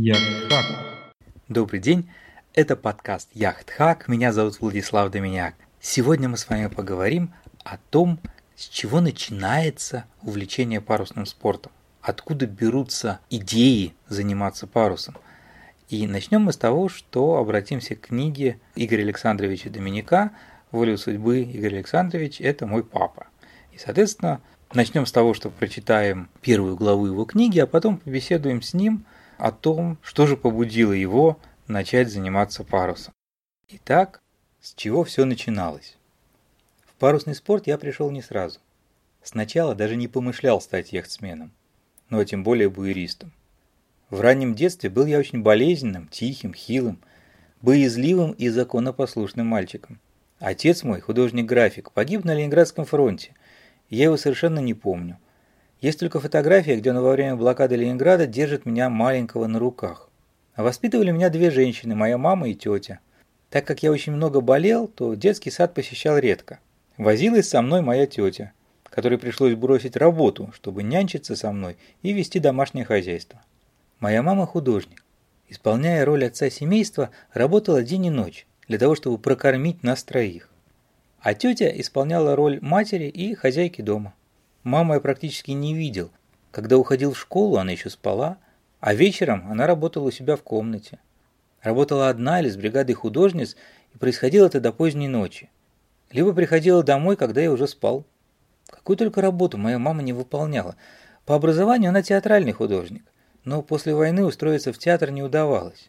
Яхтхак. Добрый день, это подкаст Яхтхак, меня зовут Владислав Доминяк. Сегодня мы с вами поговорим о том, с чего начинается увлечение парусным спортом, откуда берутся идеи заниматься парусом. И начнем мы с того, что обратимся к книге Игоря Александровича Доминика «Волю судьбы» Игорь Александрович – это мой папа. И, соответственно, начнем с того, что прочитаем первую главу его книги, а потом побеседуем с ним – о том, что же побудило его начать заниматься парусом. Итак, с чего все начиналось? В парусный спорт я пришел не сразу. Сначала даже не помышлял стать яхтсменом, ну а тем более буеристом. В раннем детстве был я очень болезненным, тихим, хилым, боязливым и законопослушным мальчиком. Отец мой, художник-график, погиб на Ленинградском фронте, я его совершенно не помню – есть только фотография, где он во время блокады Ленинграда держит меня маленького на руках. А воспитывали меня две женщины, моя мама и тетя. Так как я очень много болел, то детский сад посещал редко. Возилась со мной моя тетя, которой пришлось бросить работу, чтобы нянчиться со мной и вести домашнее хозяйство. Моя мама художник. Исполняя роль отца семейства, работала день и ночь для того, чтобы прокормить нас троих. А тетя исполняла роль матери и хозяйки дома. Маму я практически не видел. Когда уходил в школу, она еще спала, а вечером она работала у себя в комнате. Работала одна или с бригадой художниц, и происходило это до поздней ночи. Либо приходила домой, когда я уже спал. Какую только работу моя мама не выполняла. По образованию она театральный художник, но после войны устроиться в театр не удавалось.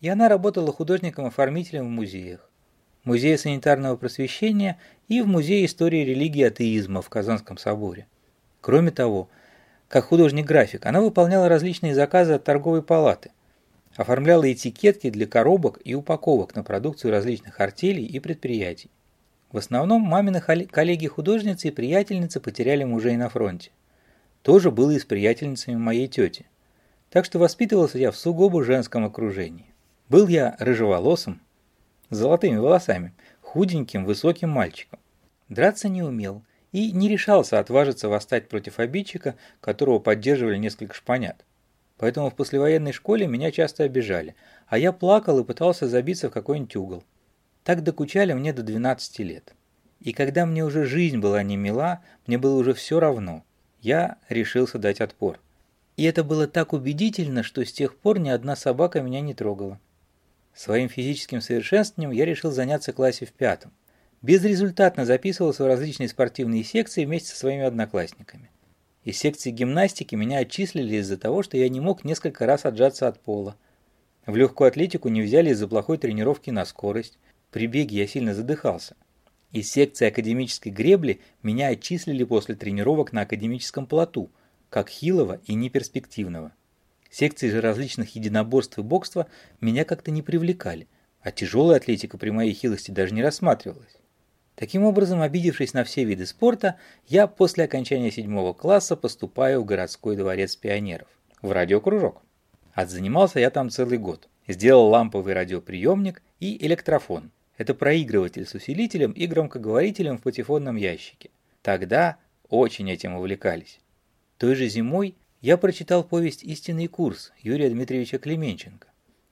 И она работала художником-оформителем в музеях. Музее санитарного просвещения и в Музее истории религии и атеизма в Казанском соборе. Кроме того, как художник-график, она выполняла различные заказы от торговой палаты, оформляла этикетки для коробок и упаковок на продукцию различных артелей и предприятий. В основном мамины коллеги-художницы и приятельницы потеряли мужей на фронте. Тоже было и с приятельницами моей тети. Так что воспитывался я в сугубо женском окружении. Был я рыжеволосым, с золотыми волосами, худеньким, высоким мальчиком. Драться не умел и не решался отважиться восстать против обидчика, которого поддерживали несколько шпанят. Поэтому в послевоенной школе меня часто обижали, а я плакал и пытался забиться в какой-нибудь угол. Так докучали мне до 12 лет. И когда мне уже жизнь была не мила, мне было уже все равно. Я решился дать отпор. И это было так убедительно, что с тех пор ни одна собака меня не трогала. Своим физическим совершенствованием я решил заняться классе в пятом. Безрезультатно записывался в различные спортивные секции вместе со своими одноклассниками. Из секции гимнастики меня отчислили из-за того, что я не мог несколько раз отжаться от пола. В легкую атлетику не взяли из-за плохой тренировки на скорость. При беге я сильно задыхался. Из секции академической гребли меня отчислили после тренировок на академическом плоту, как хилого и неперспективного. Секции же различных единоборств и бокства меня как-то не привлекали, а тяжелая атлетика при моей хилости даже не рассматривалась. Таким образом, обидевшись на все виды спорта, я после окончания седьмого класса поступаю в городской дворец пионеров, в радиокружок. Отзанимался я там целый год. Сделал ламповый радиоприемник и электрофон. Это проигрыватель с усилителем и громкоговорителем в патефонном ящике. Тогда очень этим увлекались. Той же зимой я прочитал повесть «Истинный курс» Юрия Дмитриевича Клеменченко.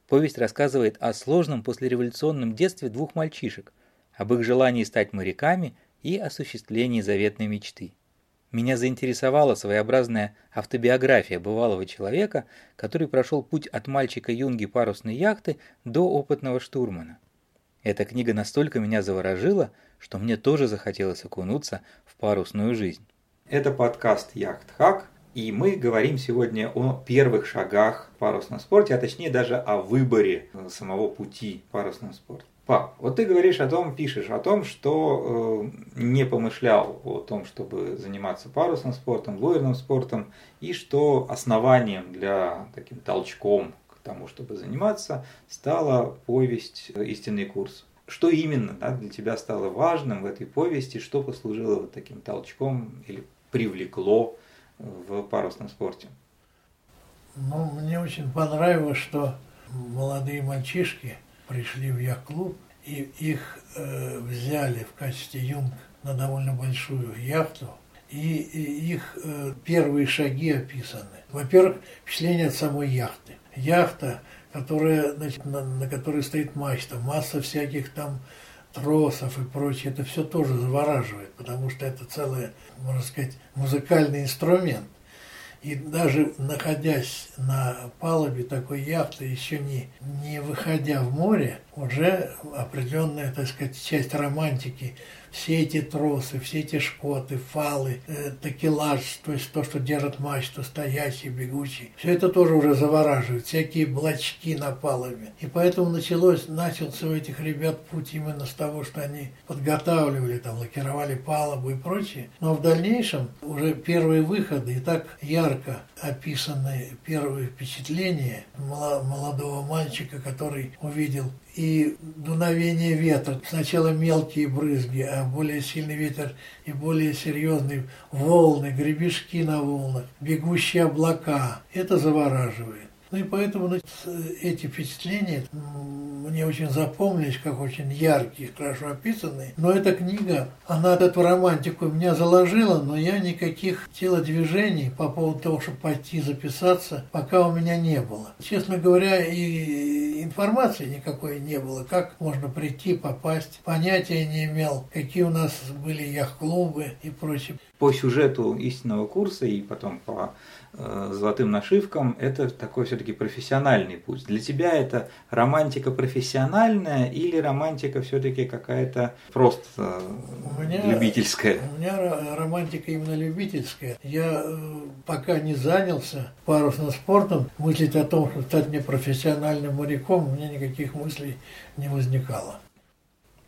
Повесть рассказывает о сложном послереволюционном детстве двух мальчишек, об их желании стать моряками и осуществлении заветной мечты. Меня заинтересовала своеобразная автобиография бывалого человека, который прошел путь от мальчика-юнги парусной яхты до опытного штурмана. Эта книга настолько меня заворожила, что мне тоже захотелось окунуться в парусную жизнь. Это подкаст Яхт Хак. И мы говорим сегодня о первых шагах в парусном спорте, а точнее даже о выборе самого пути в парусном спорте. Пап, вот ты говоришь о том, пишешь о том, что э, не помышлял о том, чтобы заниматься парусным спортом, буерным спортом, и что основанием для таким толчком к тому, чтобы заниматься, стала повесть «Истинный курс». Что именно да, для тебя стало важным в этой повести, что послужило вот таким толчком или привлекло в парусном спорте? Ну, мне очень понравилось, что молодые мальчишки пришли в яхт-клуб, и их э, взяли в качестве юнг на довольно большую яхту, и, и их э, первые шаги описаны. Во-первых, впечатление от самой яхты. Яхта, которая, значит, на, на которой стоит мачта, масса всяких там тросов и прочее, это все тоже завораживает, потому что это целый, можно сказать, музыкальный инструмент. И даже находясь на палубе такой яхты, еще не, не выходя в море, уже определенная, так сказать, часть романтики все эти тросы, все эти шкоты, фалы, э, такелаж, то есть то, что держит мачту, стоящий, бегущий, все это тоже уже завораживает, всякие блочки на палубе. И поэтому началось, начался у этих ребят путь именно с того, что они подготавливали, там, лакировали палубу и прочее. Но в дальнейшем уже первые выходы и так ярко описаны первые впечатления молодого мальчика, который увидел и дуновение ветра. Сначала мелкие брызги, а более сильный ветер и более серьезные волны, гребешки на волнах, бегущие облака. Это завораживает. Ну и поэтому эти впечатления мне очень запомнились, как очень яркие, хорошо описанные. Но эта книга, она эту романтику меня заложила, но я никаких телодвижений по поводу того, чтобы пойти записаться, пока у меня не было. Честно говоря, и информации никакой не было, как можно прийти, попасть. Понятия не имел, какие у нас были яхт-клубы и прочее. По сюжету истинного курса и потом по Э, золотым нашивкам, это такой все-таки профессиональный путь. Для тебя это романтика профессиональная или романтика все-таки какая-то просто у меня, любительская? У меня романтика именно любительская. Я э, пока не занялся парусным спортом, мыслить о том, чтобы стать мне профессиональным моряком, у меня никаких мыслей не возникало.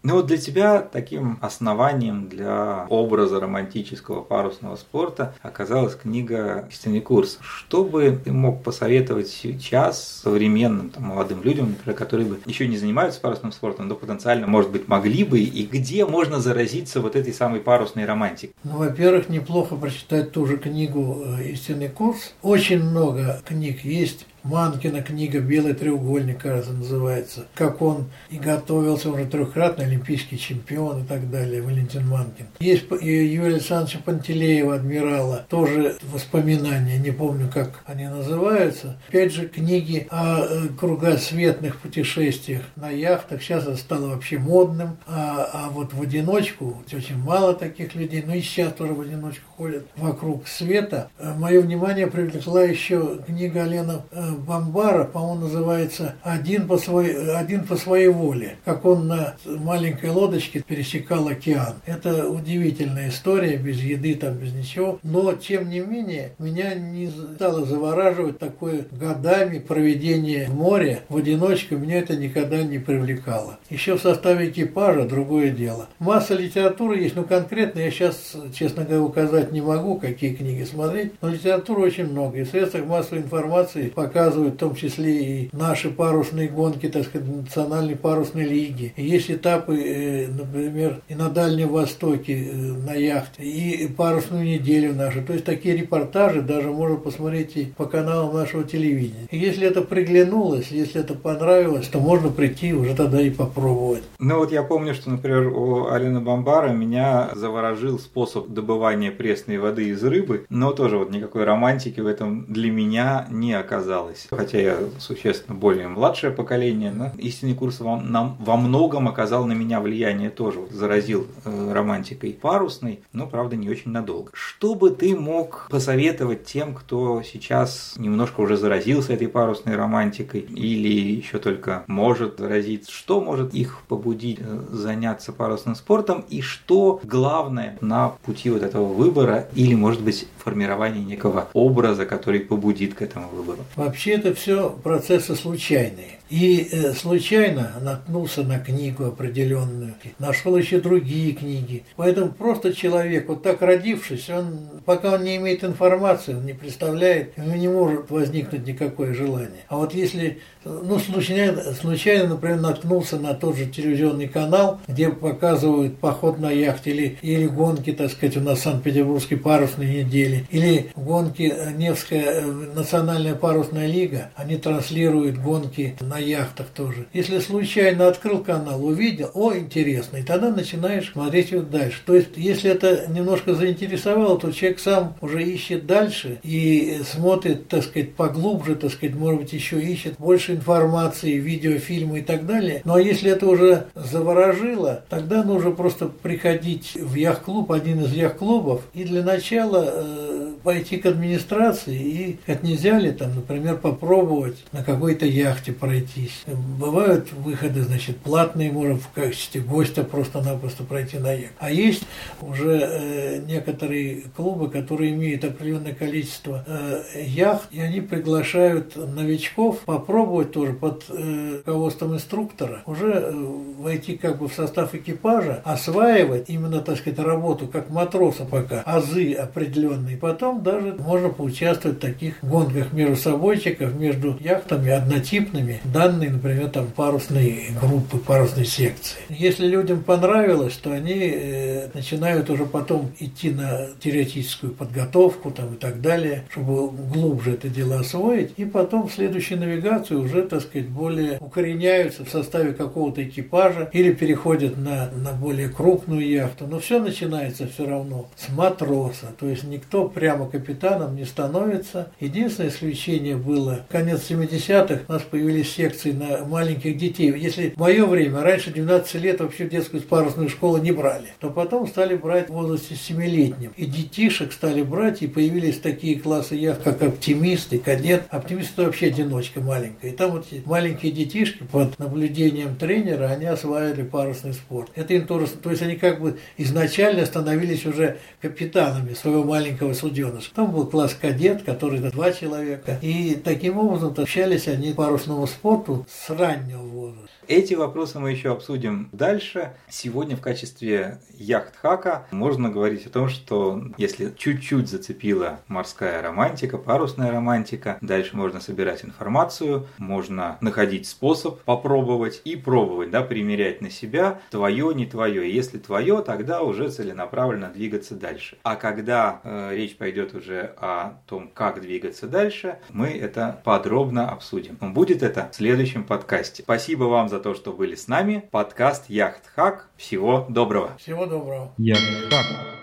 Ну вот для тебя таким основанием для образа романтического парусного спорта оказалась книга «Истинный курс». Что бы ты мог посоветовать сейчас современным там, молодым людям, например, которые бы еще не занимаются парусным спортом, но потенциально, может быть, могли бы, и где можно заразиться вот этой самой парусной романтикой? Ну, во-первых, неплохо прочитать ту же книгу «Истинный курс». Очень много книг есть Манкина книга «Белый треугольник», кажется, называется. Как он и готовился, уже трехкратный олимпийский чемпион и так далее, Валентин Манкин. Есть Юрия Александровича Пантелеева, адмирала, тоже воспоминания, не помню, как они называются. Опять же, книги о э, кругосветных путешествиях на яхтах. Сейчас это стало вообще модным. А, а вот в одиночку, очень мало таких людей, но и сейчас тоже в одиночку ходят вокруг света. Э, Мое внимание привлекла еще книга Алена Бомбара, по-моему, называется «Один по, свой, «Один по своей воле», как он на маленькой лодочке пересекал океан. Это удивительная история, без еды, там, без ничего. Но, тем не менее, меня не стало завораживать такое годами проведение в море в одиночку. Меня это никогда не привлекало. Еще в составе экипажа другое дело. Масса литературы есть, но конкретно я сейчас, честно говоря, указать не могу, какие книги смотреть, но литературы очень много. И в средствах массовой информации пока показывают в том числе и наши парусные гонки, так сказать, национальной парусной лиги. Есть этапы, э, например, и на Дальнем Востоке э, на яхте, и парусную неделю нашу. То есть такие репортажи даже можно посмотреть и по каналам нашего телевидения. И если это приглянулось, если это понравилось, то можно прийти уже тогда и попробовать. Ну вот я помню, что, например, у Алины Бомбара меня заворожил способ добывания пресной воды из рыбы, но тоже вот никакой романтики в этом для меня не оказалось менялось. Хотя я существенно более младшее поколение, но истинный курс во, нам, во многом оказал на меня влияние тоже. Заразил э, романтикой парусной, но, правда, не очень надолго. Что бы ты мог посоветовать тем, кто сейчас немножко уже заразился этой парусной романтикой или еще только может заразиться? Что может их побудить э, заняться парусным спортом и что главное на пути вот этого выбора или, может быть, формирования некого образа, который побудит к этому выбору? Вообще это все процессы случайные. И э, случайно наткнулся на книгу определенную, нашел еще другие книги. Поэтому просто человек, вот так родившись, он, пока он не имеет информации, он не представляет, не может возникнуть никакое желание. А вот если, ну, случайно, случайно, например, наткнулся на тот же телевизионный канал, где показывают поход на яхте или, или гонки, так сказать, у нас в Санкт-Петербургской парусной недели, или гонки Невская э, национальная парусная лига, они транслируют гонки на на яхтах тоже. Если случайно открыл канал, увидел, о, интересно, и тогда начинаешь смотреть его дальше. То есть, если это немножко заинтересовало, то человек сам уже ищет дальше и смотрит, так сказать, поглубже, так сказать, может быть, еще ищет больше информации, видеофильмы и так далее. А если это уже заворожило, тогда нужно просто приходить в яхт-клуб, один из яхт-клубов, и для начала э, пойти к администрации и, как нельзя ли там, например, попробовать на какой-то яхте пройтись. Бывают выходы, значит, платные, можно в качестве гостя просто-напросто пройти на яхт. А есть уже э, некоторые клубы, которые имеют определенное количество э, яхт, и они приглашают новичков попробовать тоже под э, руководством инструктора уже э, войти как бы в состав экипажа, осваивать именно, так сказать, работу как матроса пока, азы определенные. Потом даже можно поучаствовать в таких гонках между собойчиков, между яхтами однотипными, данные, например, там парусные группы, парусной секции. Если людям понравилось, то они э, начинают уже потом идти на теоретическую подготовку там, и так далее, чтобы глубже это дело освоить, и потом в следующей навигации уже, так сказать, более укореняются в составе какого-то экипажа или переходят на, на более крупную яхту. Но все начинается все равно с матроса, то есть никто прямо капитаном не становится. Единственное исключение было конец 70-х, у нас появились секции на маленьких детей. Если в мое время, раньше 12 лет вообще в детскую парусную школу не брали, то потом стали брать в возрасте 7-летнем. И детишек стали брать, и появились такие классы яхт, как оптимист и кадет. Оптимист это вообще одиночка маленькая. И там вот маленькие детишки под наблюдением тренера, они осваивали парусный спорт. Это им тоже, то есть они как бы изначально становились уже капитанами своего маленького суденыша. Там был класс кадет, который два человека. И таким образом общались они парусному спорту с раннего возраста. Эти вопросы мы еще обсудим дальше. Сегодня в качестве яхт-хака можно говорить о том, что если чуть-чуть зацепила морская романтика, парусная романтика, дальше можно собирать информацию, можно находить способ попробовать и пробовать, да, примерять на себя твое, не твое. Если твое, тогда уже целенаправленно двигаться дальше. А когда э, речь пойдет уже о том, как двигаться дальше, мы это подробно обсудим. Будет это в следующем подкасте. Спасибо вам за за то, что были с нами. Подкаст Яхт Хак. Всего доброго. Всего доброго. Яхт Хак.